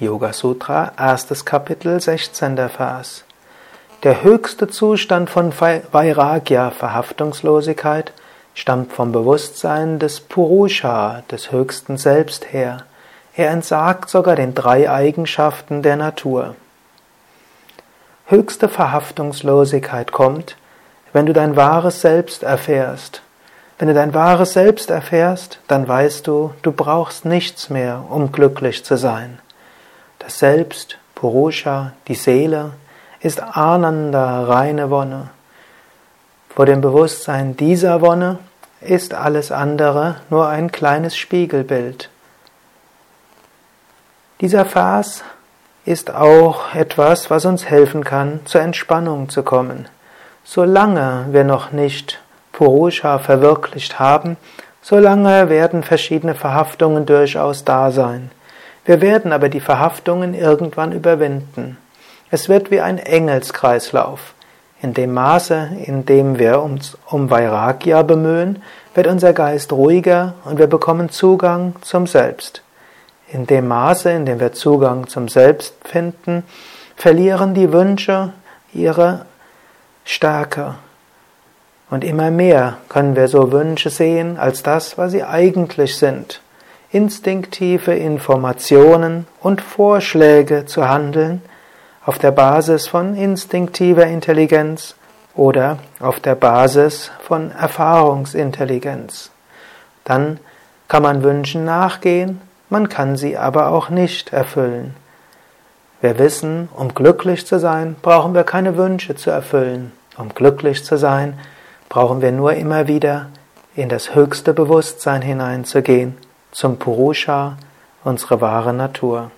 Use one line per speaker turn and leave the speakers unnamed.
Yoga Sutra, erstes Kapitel, 16. Vers. Der höchste Zustand von Vairagya, Verhaftungslosigkeit, stammt vom Bewusstsein des Purusha, des höchsten Selbst her. Er entsagt sogar den drei Eigenschaften der Natur. Höchste Verhaftungslosigkeit kommt, wenn du dein wahres Selbst erfährst. Wenn du dein wahres Selbst erfährst, dann weißt du, du brauchst nichts mehr, um glücklich zu sein. Das Selbst, Purusha, die Seele, ist Ananda, reine Wonne. Vor dem Bewusstsein dieser Wonne ist alles andere nur ein kleines Spiegelbild. Dieser Vers ist auch etwas, was uns helfen kann, zur Entspannung zu kommen. Solange wir noch nicht Purusha verwirklicht haben, solange werden verschiedene Verhaftungen durchaus da sein. Wir werden aber die Verhaftungen irgendwann überwinden. Es wird wie ein Engelskreislauf. In dem Maße, in dem wir uns um Vairagya bemühen, wird unser Geist ruhiger und wir bekommen Zugang zum Selbst. In dem Maße, in dem wir Zugang zum Selbst finden, verlieren die Wünsche ihre Stärke. Und immer mehr können wir so Wünsche sehen als das, was sie eigentlich sind instinktive Informationen und Vorschläge zu handeln auf der Basis von instinktiver Intelligenz oder auf der Basis von Erfahrungsintelligenz. Dann kann man Wünschen nachgehen, man kann sie aber auch nicht erfüllen. Wir wissen, um glücklich zu sein, brauchen wir keine Wünsche zu erfüllen. Um glücklich zu sein, brauchen wir nur immer wieder in das höchste Bewusstsein hineinzugehen zum Purusha, unsere wahre Natur.